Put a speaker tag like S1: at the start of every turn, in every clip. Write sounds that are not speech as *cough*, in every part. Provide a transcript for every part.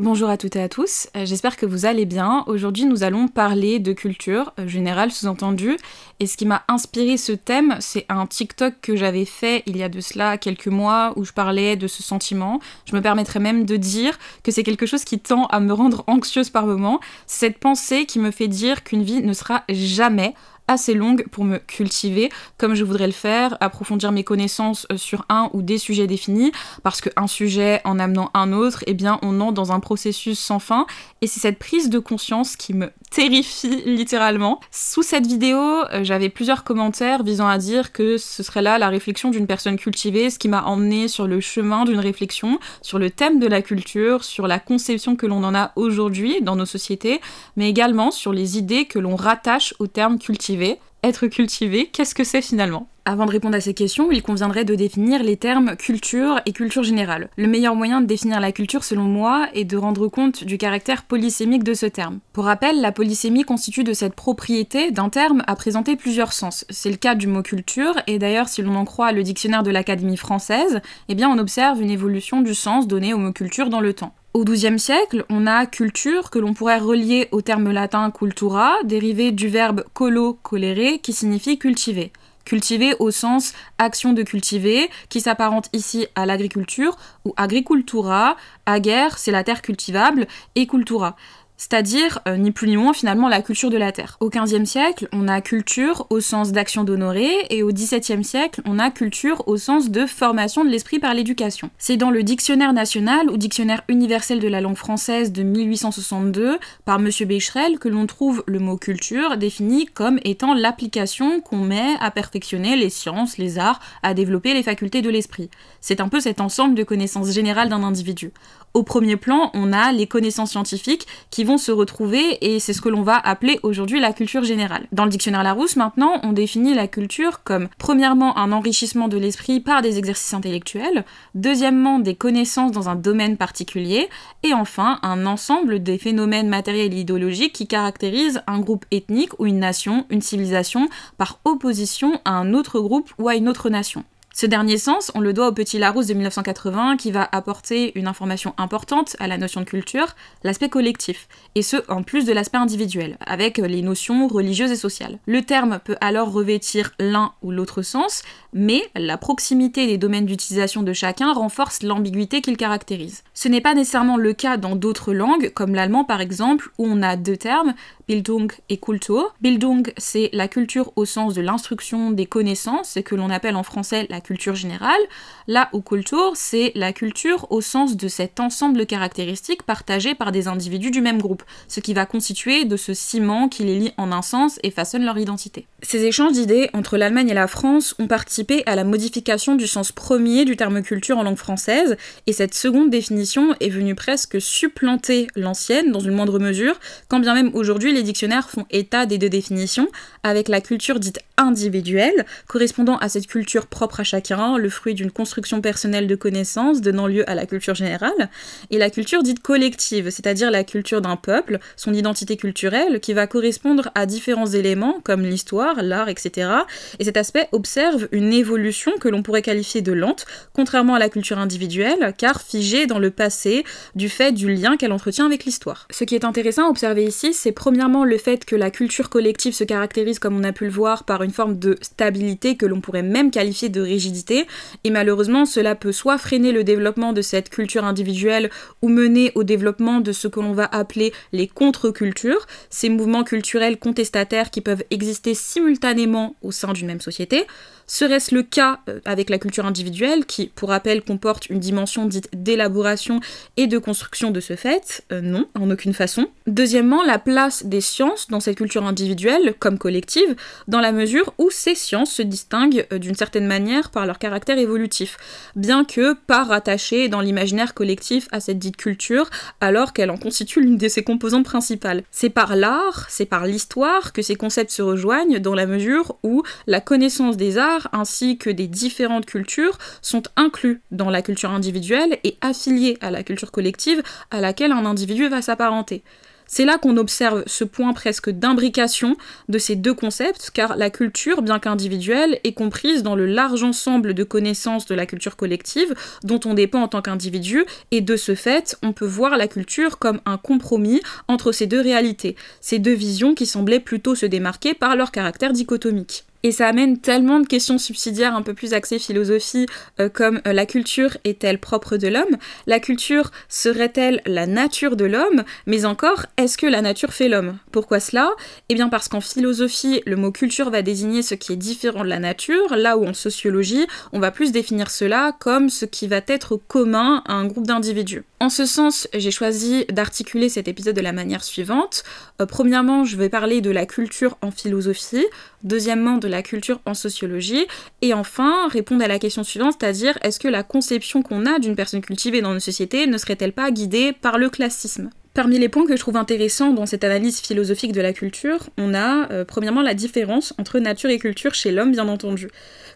S1: Bonjour à toutes et à tous, euh, j'espère que vous allez bien. Aujourd'hui nous allons parler de culture, euh, générale sous-entendu, et ce qui m'a inspiré ce thème, c'est un TikTok que j'avais fait il y a de cela quelques mois où je parlais de ce sentiment. Je me permettrais même de dire que c'est quelque chose qui tend à me rendre anxieuse par moments. Cette pensée qui me fait dire qu'une vie ne sera jamais assez longue pour me cultiver comme je voudrais le faire, approfondir mes connaissances euh, sur un ou des sujets définis, parce qu'un sujet en amenant un autre, eh bien on entre dans un processus sans fin, et c'est cette prise de conscience qui me terrifie *laughs* littéralement. Sous cette vidéo, euh, j'avais plusieurs commentaires visant à dire que ce serait là la réflexion d'une personne cultivée, ce qui m'a emmené sur le chemin d'une réflexion sur le thème de la culture, sur la conception que l'on en a aujourd'hui dans nos sociétés, mais également sur les idées que l'on rattache au terme cultivé être cultivé, qu'est-ce que c'est finalement? Avant de répondre à ces questions, il conviendrait de définir les termes culture et culture générale. Le meilleur moyen de définir la culture, selon moi, est de rendre compte du caractère polysémique de ce terme. Pour rappel, la polysémie constitue de cette propriété d'un terme à présenter plusieurs sens. C'est le cas du mot culture, et d'ailleurs, si l'on en croit le dictionnaire de l'Académie française, eh bien on observe une évolution du sens donné au mot culture dans le temps. Au XIIe siècle, on a culture que l'on pourrait relier au terme latin cultura, dérivé du verbe colo, colere, qui signifie cultiver. Cultiver au sens action de cultiver, qui s'apparente ici à l'agriculture, ou agricultura, ager, c'est la terre cultivable, et cultura c'est-à-dire euh, ni plus ni moins finalement la culture de la terre. Au XVe siècle, on a culture au sens d'action d'honorer, et au XVIIe siècle, on a culture au sens de formation de l'esprit par l'éducation. C'est dans le Dictionnaire national ou Dictionnaire universel de la langue française de 1862 par M. Becherel que l'on trouve le mot culture défini comme étant l'application qu'on met à perfectionner les sciences, les arts, à développer les facultés de l'esprit. C'est un peu cet ensemble de connaissances générales d'un individu. Au premier plan, on a les connaissances scientifiques qui se retrouver et c'est ce que l'on va appeler aujourd'hui la culture générale. Dans le dictionnaire Larousse, maintenant, on définit la culture comme premièrement un enrichissement de l'esprit par des exercices intellectuels, deuxièmement des connaissances dans un domaine particulier, et enfin un ensemble des phénomènes matériels et idéologiques qui caractérisent un groupe ethnique ou une nation, une civilisation, par opposition à un autre groupe ou à une autre nation. Ce dernier sens, on le doit au petit Larousse de 1980 qui va apporter une information importante à la notion de culture, l'aspect collectif, et ce en plus de l'aspect individuel, avec les notions religieuses et sociales. Le terme peut alors revêtir l'un ou l'autre sens, mais la proximité des domaines d'utilisation de chacun renforce l'ambiguïté qu'il caractérise. Ce n'est pas nécessairement le cas dans d'autres langues, comme l'allemand par exemple, où on a deux termes, Bildung et Kultur. Bildung, c'est la culture au sens de l'instruction des connaissances, ce que l'on appelle en français la culture générale. Là où Kultur, c'est la culture au sens de cet ensemble de caractéristiques partagées par des individus du même groupe, ce qui va constituer de ce ciment qui les lie en un sens et façonne leur identité. Ces échanges d'idées entre l'Allemagne et la France ont participé à la modification du sens premier du terme culture en langue française, et cette seconde définition est venue presque supplanter l'ancienne dans une moindre mesure, quand bien même aujourd'hui les dictionnaires font état des deux définitions, avec la culture dite individuelle, correspondant à cette culture propre à chacun, le fruit d'une construction personnelle de connaissances donnant lieu à la culture générale, et la culture dite collective, c'est-à-dire la culture d'un peuple, son identité culturelle, qui va correspondre à différents éléments comme l'histoire, l'art, etc. Et cet aspect observe une évolution que l'on pourrait qualifier de lente, contrairement à la culture individuelle, car figée dans le passé du fait du lien qu'elle entretient avec l'histoire. Ce qui est intéressant à observer ici, c'est premièrement le fait que la culture collective se caractérise, comme on a pu le voir, par une forme de stabilité que l'on pourrait même qualifier de rigidité, et malheureusement cela peut soit freiner le développement de cette culture individuelle ou mener au développement de ce que l'on va appeler les contre-cultures, ces mouvements culturels contestataires qui peuvent exister simultanément au sein d'une même société, Serait-ce le cas euh, avec la culture individuelle, qui, pour rappel, comporte une dimension dite d'élaboration et de construction de ce fait? Euh, Non, en aucune façon. Deuxièmement, la place des sciences dans cette culture individuelle, comme collective, dans la mesure où ces sciences se distinguent euh, d'une certaine manière par leur caractère évolutif, bien que pas rattachées dans l'imaginaire collectif à cette dite culture, alors qu'elle en constitue l'une de ses composantes principales. C'est par l'art, c'est par l'histoire que ces concepts se rejoignent dans la mesure où la connaissance des arts ainsi que des différentes cultures sont inclus dans la culture individuelle et affiliés à la culture collective à laquelle un individu va s'apparenter. C'est là qu'on observe ce point presque d'imbrication de ces deux concepts, car la culture, bien qu'individuelle, est comprise dans le large ensemble de connaissances de la culture collective dont on dépend en tant qu'individu, et de ce fait, on peut voir la culture comme un compromis entre ces deux réalités, ces deux visions qui semblaient plutôt se démarquer par leur caractère dichotomique. Et ça amène tellement de questions subsidiaires un peu plus axées philosophie, euh, comme euh, la culture est-elle propre de l'homme? La culture serait-elle la nature de l'homme? Mais encore, est-ce que la nature fait l'homme? Pourquoi cela? Eh bien parce qu'en philosophie, le mot culture va désigner ce qui est différent de la nature, là où en sociologie, on va plus définir cela comme ce qui va être commun à un groupe d'individus. En ce sens, j'ai choisi d'articuler cet épisode de la manière suivante. Euh, premièrement, je vais parler de la culture en philosophie, deuxièmement de la culture en sociologie, et enfin répondre à la question suivante, c'est-à-dire est-ce que la conception qu'on a d'une personne cultivée dans nos sociétés ne serait-elle pas guidée par le classisme? Parmi les points que je trouve intéressants dans cette analyse philosophique de la culture, on a euh, premièrement la différence entre nature et culture chez l'homme, bien entendu.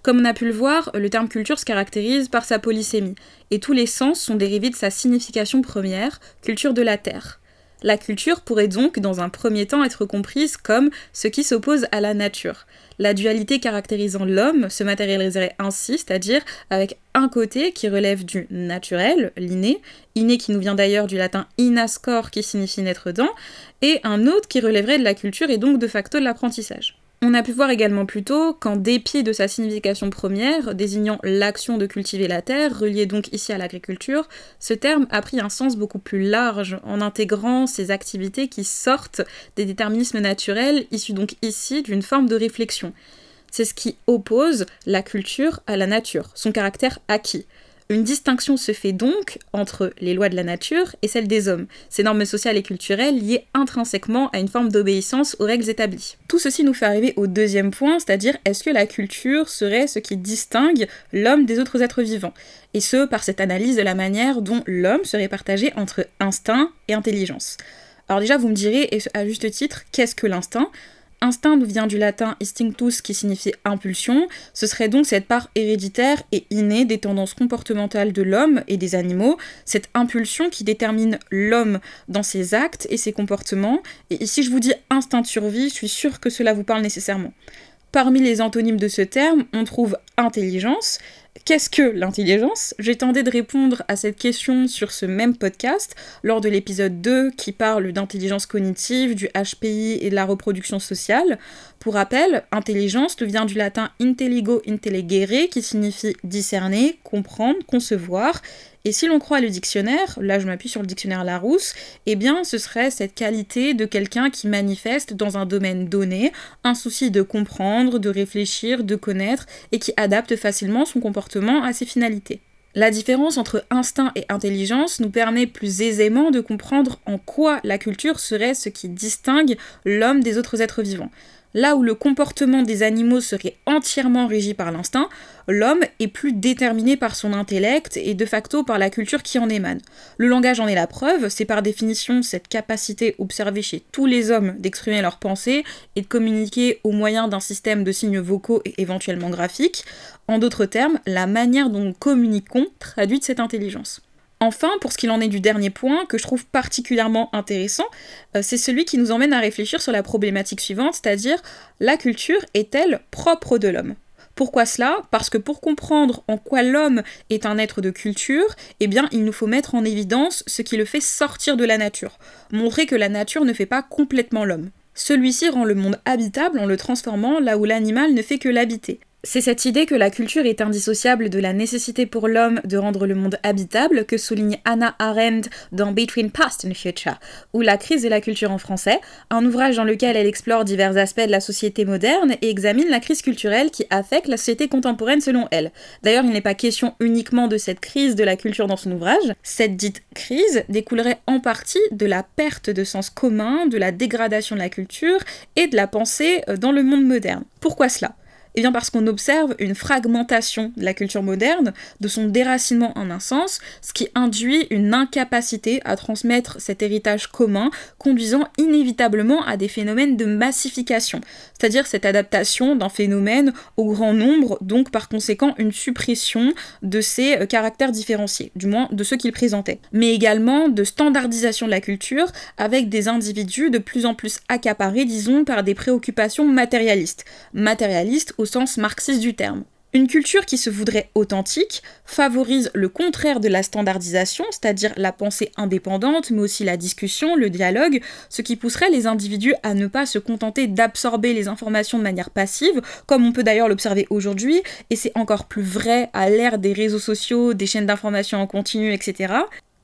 S1: Comme on a pu le voir, le terme culture se caractérise par sa polysémie, et tous les sens sont dérivés de sa signification première, culture de la terre. La culture pourrait donc, dans un premier temps, être comprise comme ce qui s'oppose à la nature. La dualité caractérisant l'homme se matérialiserait ainsi, c'est-à-dire avec un côté qui relève du naturel, l'inné, inné qui nous vient d'ailleurs du latin inascor qui signifie naître dans, et un autre qui relèverait de la culture et donc de facto de l'apprentissage. On a pu voir également plus tôt qu'en dépit de sa signification première, désignant l'action de cultiver la terre, reliée donc ici à l'agriculture, ce terme a pris un sens beaucoup plus large en intégrant ces activités qui sortent des déterminismes naturels, issus donc ici d'une forme de réflexion. C'est ce qui oppose la culture à la nature, son caractère acquis. Une distinction se fait donc entre les lois de la nature et celles des hommes, ces normes sociales et culturelles liées intrinsèquement à une forme d'obéissance aux règles établies. Tout ceci nous fait arriver au deuxième point, c'est-à-dire est-ce que la culture serait ce qui distingue l'homme des autres êtres vivants? Et ce, par cette analyse de la manière dont l'homme serait partagé entre instinct et intelligence. Alors déjà, vous me direz, et à juste titre, qu'est-ce que l'instinct? Instinct vient du latin instinctus qui signifie impulsion, ce serait donc cette part héréditaire et innée des tendances comportementales de l'homme et des animaux, cette impulsion qui détermine l'homme dans ses actes et ses comportements, et ici je vous dis instinct de survie, je suis sûre que cela vous parle nécessairement. Parmi les antonymes de ce terme, on trouve intelligence, Qu'est-ce que l'intelligence? J'ai tenté de répondre à cette question sur ce même podcast lors de l'épisode 2 qui parle d'intelligence cognitive, du HPI et de la reproduction sociale. Pour rappel, intelligence vient du latin intelligo intelligere qui signifie discerner, comprendre, concevoir et si l'on croit le dictionnaire, là je m'appuie sur le dictionnaire Larousse, eh bien ce serait cette qualité de quelqu'un qui manifeste dans un domaine donné un souci de comprendre, de réfléchir, de connaître et qui adapte facilement son comportement à ses finalités. La différence entre instinct et intelligence nous permet plus aisément de comprendre en quoi la culture serait ce qui distingue l'homme des autres êtres vivants. Là où le comportement des animaux serait entièrement régi par l'instinct, l'homme est plus déterminé par son intellect et de facto par la culture qui en émane. Le langage en est la preuve, c'est par définition cette capacité observée chez tous les hommes d'exprimer leurs pensées et de communiquer au moyen d'un système de signes vocaux et éventuellement graphiques. En d'autres termes, la manière dont nous communiquons traduit cette intelligence. Enfin, pour ce qu'il en est du dernier point, que je trouve particulièrement intéressant, euh, c'est celui qui nous emmène à réfléchir sur la problématique suivante, c'est-à-dire la culture est-elle propre de l'homme? Pourquoi cela? Parce que pour comprendre en quoi l'homme est un être de culture, eh bien il nous faut mettre en évidence ce qui le fait sortir de la nature, montrer que la nature ne fait pas complètement l'homme. Celui-ci rend le monde habitable en le transformant là où l'animal ne fait que l'habiter. C'est cette idée que la culture est indissociable de la nécessité pour l'homme de rendre le monde habitable que souligne Anna Arendt dans Between Past and Future, ou La crise de la culture en français, un ouvrage dans lequel elle explore divers aspects de la société moderne et examine la crise culturelle qui affecte la société contemporaine selon elle. D'ailleurs, il n'est pas question uniquement de cette crise de la culture dans son ouvrage, cette dite crise découlerait en partie de la perte de sens commun, de la dégradation de la culture et de la pensée dans le monde moderne. Pourquoi cela? Eh bien parce qu'on observe une fragmentation de la culture moderne, de son déracinement en un sens, ce qui induit une incapacité à transmettre cet héritage commun, conduisant inévitablement à des phénomènes de massification, c'est-à-dire cette adaptation d'un phénomène au grand nombre, donc par conséquent une suppression de ses euh, caractères différenciés, du moins de ceux qu'il présentait, mais également de standardisation de la culture avec des individus de plus en plus accaparés, disons, par des préoccupations matérialistes, matérialistes au sens marxiste du terme. Une culture qui se voudrait authentique favorise le contraire de la standardisation, c'est-à-dire la pensée indépendante, mais aussi la discussion, le dialogue, ce qui pousserait les individus à ne pas se contenter d'absorber les informations de manière passive, comme on peut d'ailleurs l'observer aujourd'hui, et c'est encore plus vrai à l'ère des réseaux sociaux, des chaînes d'information en continu, etc.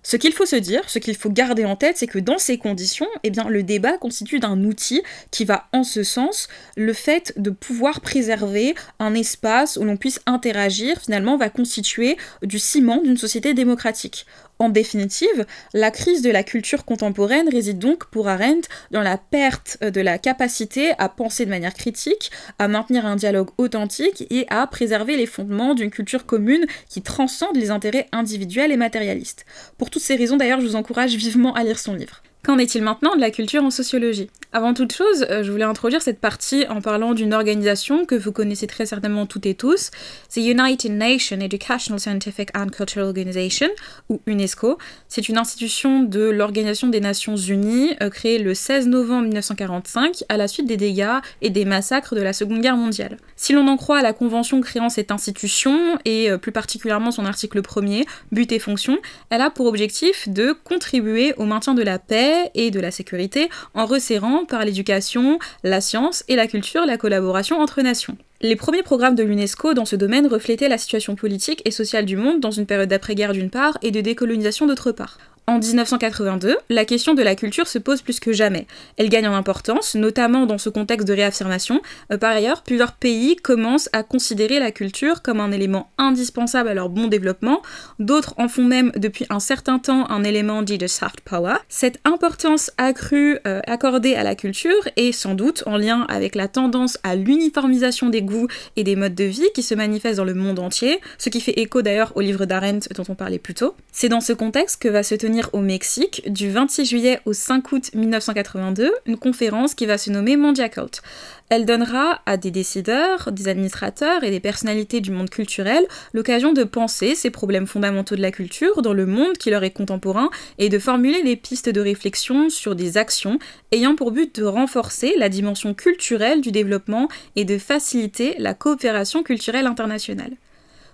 S1: Ce qu'il faut se dire, ce qu'il faut garder en tête, c'est que dans ces conditions, eh le débat constitue d'un outil qui va en ce sens, le fait de pouvoir préserver un espace où l'on puisse interagir, finalement, va constituer du ciment d'une société démocratique. En définitive, la crise de la culture contemporaine réside donc pour Arendt dans la perte de la capacité à penser de manière critique, à maintenir un dialogue authentique et à préserver les fondements d'une culture commune qui transcende les intérêts individuels et matérialistes. Pour toutes ces raisons d'ailleurs, je vous encourage vivement à lire son livre. Qu'en est-il maintenant de la culture en sociologie? Avant toute chose, euh, je voulais introduire cette partie en parlant d'une organisation que vous connaissez très certainement toutes et tous, c'est United Nations Educational, Scientific and Cultural Organization, ou UNESCO. C'est une institution de l'Organisation des Nations Unies, euh, créée le 16 novembre 1945 à la suite des dégâts et des massacres de la Seconde Guerre mondiale. Si l'on en croit à la convention créant cette institution, et euh, plus particulièrement son article 1er, but et fonction, elle a pour objectif de contribuer au maintien de la paix et de la sécurité en resserrant par l'éducation, la science et la culture la collaboration entre nations. Les premiers programmes de l'UNESCO dans ce domaine reflétaient la situation politique et sociale du monde dans une période d'après-guerre d'une part et de décolonisation d'autre part. En 1982, la question de la culture se pose plus que jamais. Elle gagne en importance, notamment dans ce contexte de réaffirmation. Euh, par ailleurs, plusieurs pays commencent à considérer la culture comme un élément indispensable à leur bon développement. D'autres en font même depuis un certain temps un élément dit de soft power. Cette importance accrue euh, accordée à la culture est sans doute en lien avec la tendance à l'uniformisation des goûts et des modes de vie qui se manifestent dans le monde entier, ce qui fait écho d'ailleurs au livre d'Arendt dont on parlait plus tôt. C'est dans ce contexte que va se tenir au Mexique du 26 juillet au 5 août 1982 une conférence qui va se nommer Mondia Cult. Elle donnera à des décideurs, des administrateurs et des personnalités du monde culturel l'occasion de penser ces problèmes fondamentaux de la culture dans le monde qui leur est contemporain et de formuler des pistes de réflexion sur des actions ayant pour but de renforcer la dimension culturelle du développement et de faciliter la coopération culturelle internationale.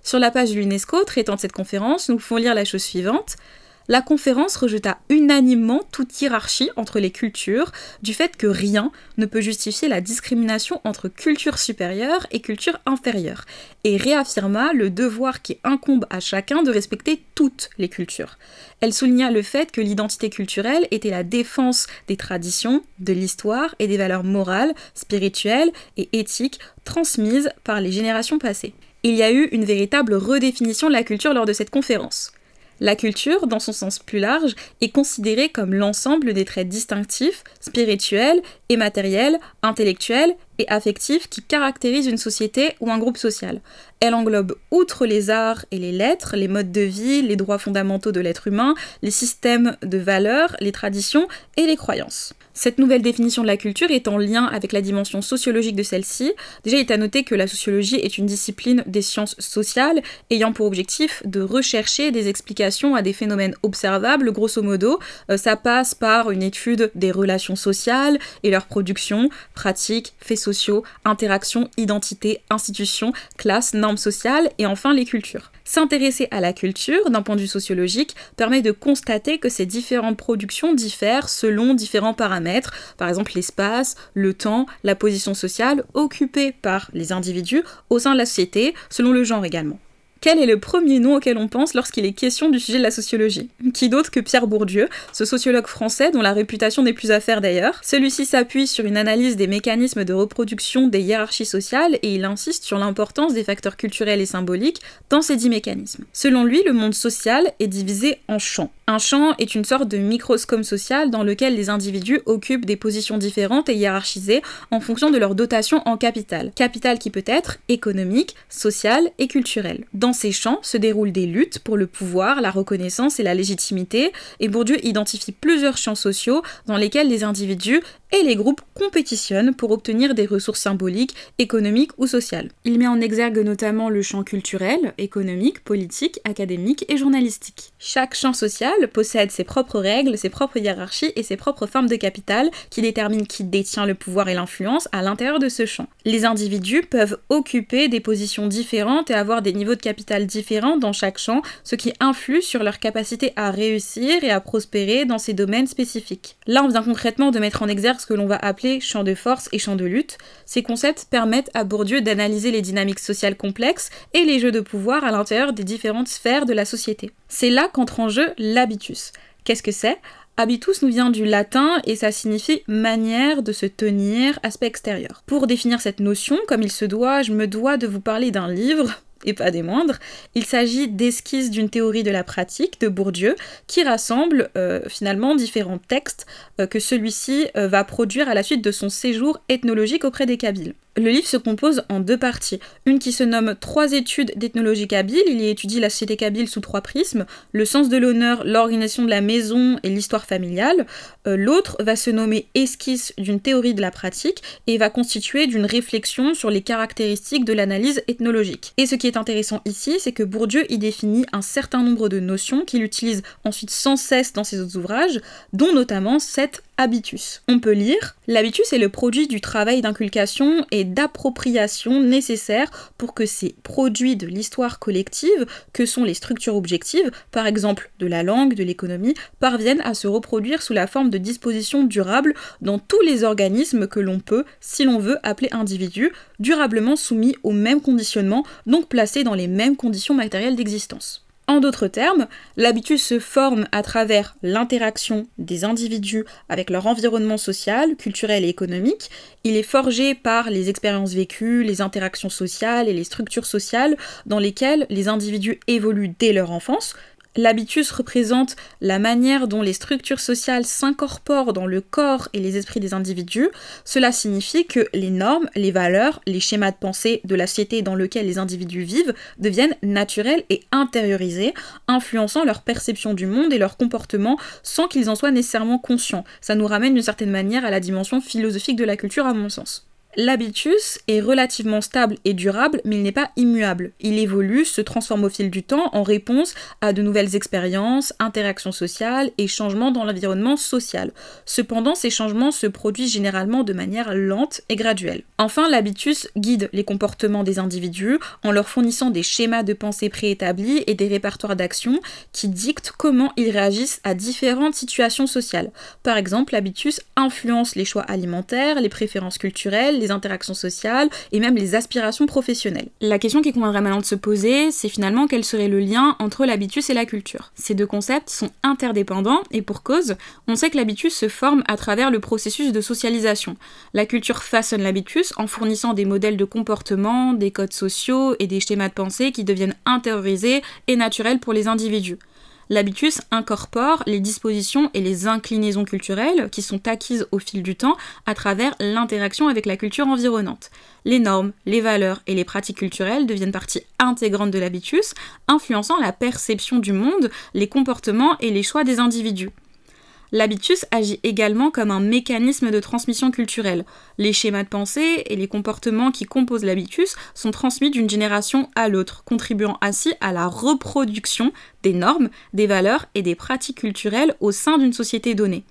S1: Sur la page de l'UNESCO traitant de cette conférence, nous pouvons lire la chose suivante la conférence rejeta unanimement toute hiérarchie entre les cultures, du fait que rien ne peut justifier la discrimination entre culture supérieure et culture inférieure, et réaffirma le devoir qui incombe à chacun de respecter toutes les cultures. Elle souligna le fait que l'identité culturelle était la défense des traditions, de l'histoire et des valeurs morales, spirituelles et éthiques transmises par les générations passées. Il y a eu une véritable redéfinition de la culture lors de cette conférence. La culture, dans son sens plus large, est considérée comme l'ensemble des traits distinctifs, spirituels et matériels, intellectuels et affectifs qui caractérisent une société ou un groupe social. Elle englobe, outre les arts et les lettres, les modes de vie, les droits fondamentaux de l'être humain, les systèmes de valeurs, les traditions et les croyances. Cette nouvelle définition de la culture est en lien avec la dimension sociologique de celle-ci. Déjà, il est à noter que la sociologie est une discipline des sciences sociales ayant pour objectif de rechercher des explications à des phénomènes observables, grosso modo. Euh, ça passe par une étude des relations sociales et leur production, pratiques, faits sociaux, interactions, identités, institutions, classes, normes sociales et enfin les cultures. S'intéresser à la culture d'un point de vue sociologique permet de constater que ces différentes productions diffèrent selon différents paramètres, par exemple l'espace, le temps, la position sociale occupée par les individus au sein de la société, selon le genre également. Quel est le premier nom auquel on pense lorsqu'il est question du sujet de la sociologie Qui d'autre que Pierre Bourdieu, ce sociologue français dont la réputation n'est plus à faire d'ailleurs. Celui-ci s'appuie sur une analyse des mécanismes de reproduction des hiérarchies sociales et il insiste sur l'importance des facteurs culturels et symboliques dans ces dix mécanismes. Selon lui, le monde social est divisé en champs. Un champ est une sorte de microscope social dans lequel les individus occupent des positions différentes et hiérarchisées en fonction de leur dotation en capital. Capital qui peut être économique, social et culturel. Dans ces champs se déroulent des luttes pour le pouvoir, la reconnaissance et la légitimité, et Bourdieu identifie plusieurs champs sociaux dans lesquels les individus et les groupes compétitionnent pour obtenir des ressources symboliques, économiques ou sociales. Il met en exergue notamment le champ culturel, économique, politique, académique et journalistique. Chaque champ social possède ses propres règles, ses propres hiérarchies et ses propres formes de capital qui déterminent qui détient le pouvoir et l'influence à l'intérieur de ce champ. Les individus peuvent occuper des positions différentes et avoir des niveaux de capital différents dans chaque champ, ce qui influe sur leur capacité à réussir et à prospérer dans ces domaines spécifiques. Là, on vient concrètement de mettre en exergue ce que l'on va appeler champ de force et champ de lutte. Ces concepts permettent à Bourdieu d'analyser les dynamiques sociales complexes et les jeux de pouvoir à l'intérieur des différentes sphères de la société. C'est là qu'entre en jeu l'habitus. Qu'est-ce que c'est? Habitus nous vient du latin et ça signifie manière de se tenir, aspect extérieur. Pour définir cette notion, comme il se doit, je me dois de vous parler d'un livre, et pas des moindres. Il s'agit d'esquisses d'une théorie de la pratique de Bourdieu qui rassemble euh, finalement différents textes euh, que celui-ci euh, va produire à la suite de son séjour ethnologique auprès des Kabyles. Le livre se compose en deux parties. Une qui se nomme Trois études d'ethnologie kabyle. Il y étudie la société kabyle sous trois prismes le sens de l'honneur, l'organisation de la maison et l'histoire familiale. Euh, l'autre va se nommer Esquisse d'une théorie de la pratique et va constituer d'une réflexion sur les caractéristiques de l'analyse ethnologique. Et ce qui est intéressant ici, c'est que Bourdieu y définit un certain nombre de notions qu'il utilise ensuite sans cesse dans ses autres ouvrages, dont notamment cette habitus. On peut lire L'habitus est le produit du travail d'inculcation et d'appropriation nécessaire pour que ces produits de l'histoire collective, que sont les structures objectives, par exemple de la langue, de l'économie, parviennent à se reproduire sous la forme de dispositions durables dans tous les organismes que l'on peut, si l'on veut, appeler individus, durablement soumis aux mêmes conditionnements, donc placés dans les mêmes conditions matérielles d'existence. En d'autres termes, l'habitus se forme à travers l'interaction des individus avec leur environnement social, culturel et économique. Il est forgé par les expériences vécues, les interactions sociales et les structures sociales dans lesquelles les individus évoluent dès leur enfance, L'habitus représente la manière dont les structures sociales s'incorporent dans le corps et les esprits des individus. Cela signifie que les normes, les valeurs, les schémas de pensée de la société dans laquelle les individus vivent deviennent naturels et intériorisés, influençant leur perception du monde et leur comportement sans qu'ils en soient nécessairement conscients. Ça nous ramène d'une certaine manière à la dimension philosophique de la culture à mon sens. L'habitus est relativement stable et durable, mais il n'est pas immuable. Il évolue, se transforme au fil du temps en réponse à de nouvelles expériences, interactions sociales et changements dans l'environnement social. Cependant, ces changements se produisent généralement de manière lente et graduelle. Enfin, l'habitus guide les comportements des individus en leur fournissant des schémas de pensée préétablis et des répertoires d'actions qui dictent comment ils réagissent à différentes situations sociales. Par exemple, l'habitus influence les choix alimentaires, les préférences culturelles, les interactions sociales et même les aspirations professionnelles. La question qui conviendrait maintenant de se poser, c'est finalement quel serait le lien entre l'habitus et la culture. Ces deux concepts sont interdépendants et pour cause, on sait que l'habitus se forme à travers le processus de socialisation. La culture façonne l'habitus en fournissant des modèles de comportement, des codes sociaux et des schémas de pensée qui deviennent intériorisés et naturels pour les individus. L'habitus incorpore les dispositions et les inclinaisons culturelles qui sont acquises au fil du temps à travers l'interaction avec la culture environnante. Les normes, les valeurs et les pratiques culturelles deviennent partie intégrante de l'habitus, influençant la perception du monde, les comportements et les choix des individus. L'habitus agit également comme un mécanisme de transmission culturelle. Les schémas de pensée et les comportements qui composent l'habitus sont transmis d'une génération à l'autre, contribuant ainsi à la reproduction des normes, des valeurs et des pratiques culturelles au sein d'une société donnée.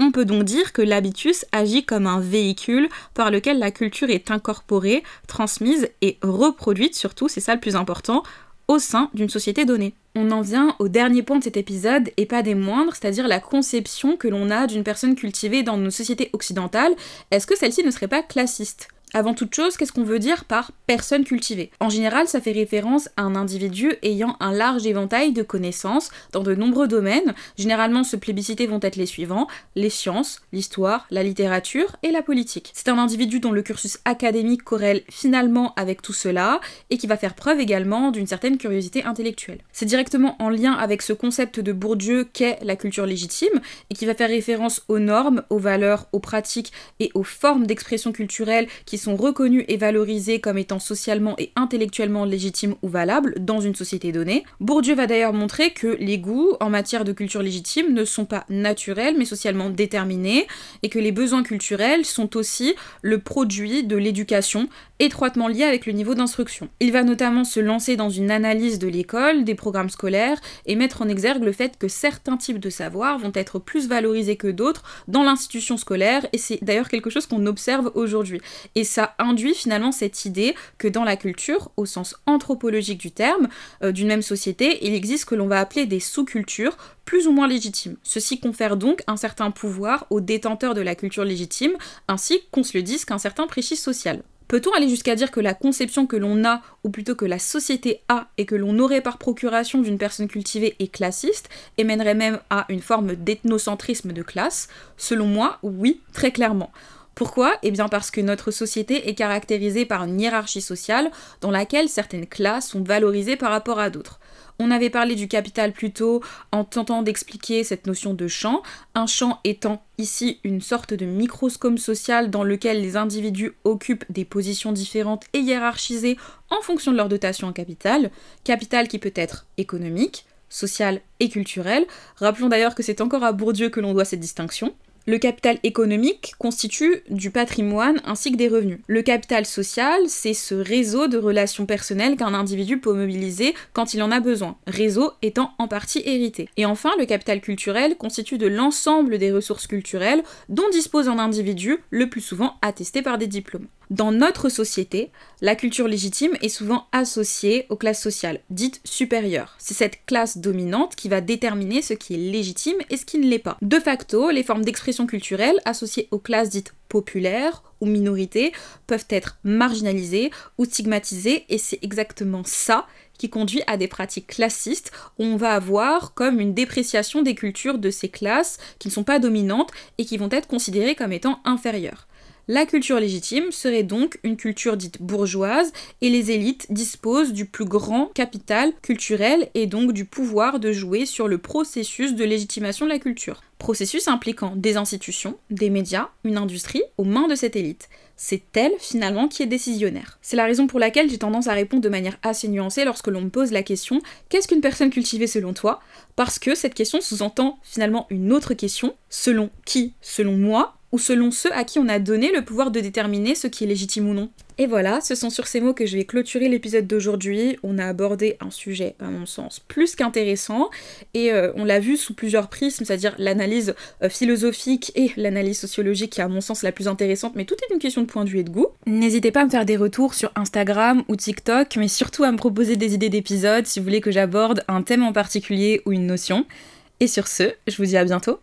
S1: On peut donc dire que l'habitus agit comme un véhicule par lequel la culture est incorporée, transmise et reproduite, surtout, c'est ça le plus important, au sein d'une société donnée. On en vient au dernier point de cet épisode, et pas des moindres, c'est-à-dire la conception que l'on a d'une personne cultivée dans nos sociétés occidentales. Est-ce que celle-ci ne serait pas classiste? Avant toute chose, qu'est-ce qu'on veut dire par personne cultivée? En général, ça fait référence à un individu ayant un large éventail de connaissances dans de nombreux domaines. Généralement, ce plébiscité vont être les suivants les sciences, l'histoire, la littérature et la politique. C'est un individu dont le cursus académique corrèle finalement avec tout cela et qui va faire preuve également d'une certaine curiosité intellectuelle. C'est directement en lien avec ce concept de Bourdieu qu'est la culture légitime et qui va faire référence aux normes, aux valeurs, aux pratiques et aux formes d'expression culturelle qui sont reconnus et valorisés comme étant socialement et intellectuellement légitimes ou valables dans une société donnée. Bourdieu va d'ailleurs montrer que les goûts en matière de culture légitime ne sont pas naturels mais socialement déterminés et que les besoins culturels sont aussi le produit de l'éducation étroitement lié avec le niveau d'instruction. Il va notamment se lancer dans une analyse de l'école, des programmes scolaires et mettre en exergue le fait que certains types de savoirs vont être plus valorisés que d'autres dans l'institution scolaire et c'est d'ailleurs quelque chose qu'on observe aujourd'hui. Et ça induit finalement cette idée que dans la culture, au sens anthropologique du terme, euh, d'une même société, il existe ce que l'on va appeler des sous-cultures plus ou moins légitimes. Ceci confère donc un certain pouvoir aux détenteurs de la culture légitime, ainsi qu'on se le dise qu'un certain précis social. Peut-on aller jusqu'à dire que la conception que l'on a, ou plutôt que la société a, et que l'on aurait par procuration d'une personne cultivée est classiste, et mènerait même à une forme d'ethnocentrisme de classe? Selon moi, oui, très clairement. Pourquoi? Eh bien parce que notre société est caractérisée par une hiérarchie sociale dans laquelle certaines classes sont valorisées par rapport à d'autres. On avait parlé du capital plus tôt en tentant d'expliquer cette notion de champ, un champ étant ici une sorte de microscope social dans lequel les individus occupent des positions différentes et hiérarchisées en fonction de leur dotation en capital, capital qui peut être économique, social et culturel. Rappelons d'ailleurs que c'est encore à Bourdieu que l'on doit cette distinction. Le capital économique constitue du patrimoine ainsi que des revenus. Le capital social, c'est ce réseau de relations personnelles qu'un individu peut mobiliser quand il en a besoin, réseau étant en partie hérité. Et enfin, le capital culturel constitue de l'ensemble des ressources culturelles dont dispose un individu, le plus souvent attesté par des diplômes. Dans notre société, la culture légitime est souvent associée aux classes sociales, dites supérieures. C'est cette classe dominante qui va déterminer ce qui est légitime et ce qui ne l'est pas. De facto, les formes d'expression culturelle associées aux classes dites populaires ou minorités peuvent être marginalisées ou stigmatisées et c'est exactement ça qui conduit à des pratiques classistes où on va avoir comme une dépréciation des cultures de ces classes qui ne sont pas dominantes et qui vont être considérées comme étant inférieures. La culture légitime serait donc une culture dite bourgeoise et les élites disposent du plus grand capital culturel et donc du pouvoir de jouer sur le processus de légitimation de la culture. Processus impliquant des institutions, des médias, une industrie aux mains de cette élite. C'est elle finalement qui est décisionnaire. C'est la raison pour laquelle j'ai tendance à répondre de manière assez nuancée lorsque l'on me pose la question qu'est-ce qu'une personne cultivée selon toi? Parce que cette question sous-entend finalement une autre question selon qui? Selon moi? Ou selon ceux à qui on a donné le pouvoir de déterminer ce qui est légitime ou non. Et voilà, ce sont sur ces mots que je vais clôturer l'épisode d'aujourd'hui. On a abordé un sujet, à mon sens, plus qu'intéressant, et euh, on l'a vu sous plusieurs prismes, c'est-à-dire l'analyse euh, philosophique et l'analyse sociologique, qui est à mon sens la plus intéressante, mais tout est une question de point de vue et de goût. N'hésitez pas à me faire des retours sur Instagram ou TikTok, mais surtout à me proposer des idées d'épisodes si vous voulez que j'aborde un thème en particulier ou une notion. Et sur ce, je vous dis à bientôt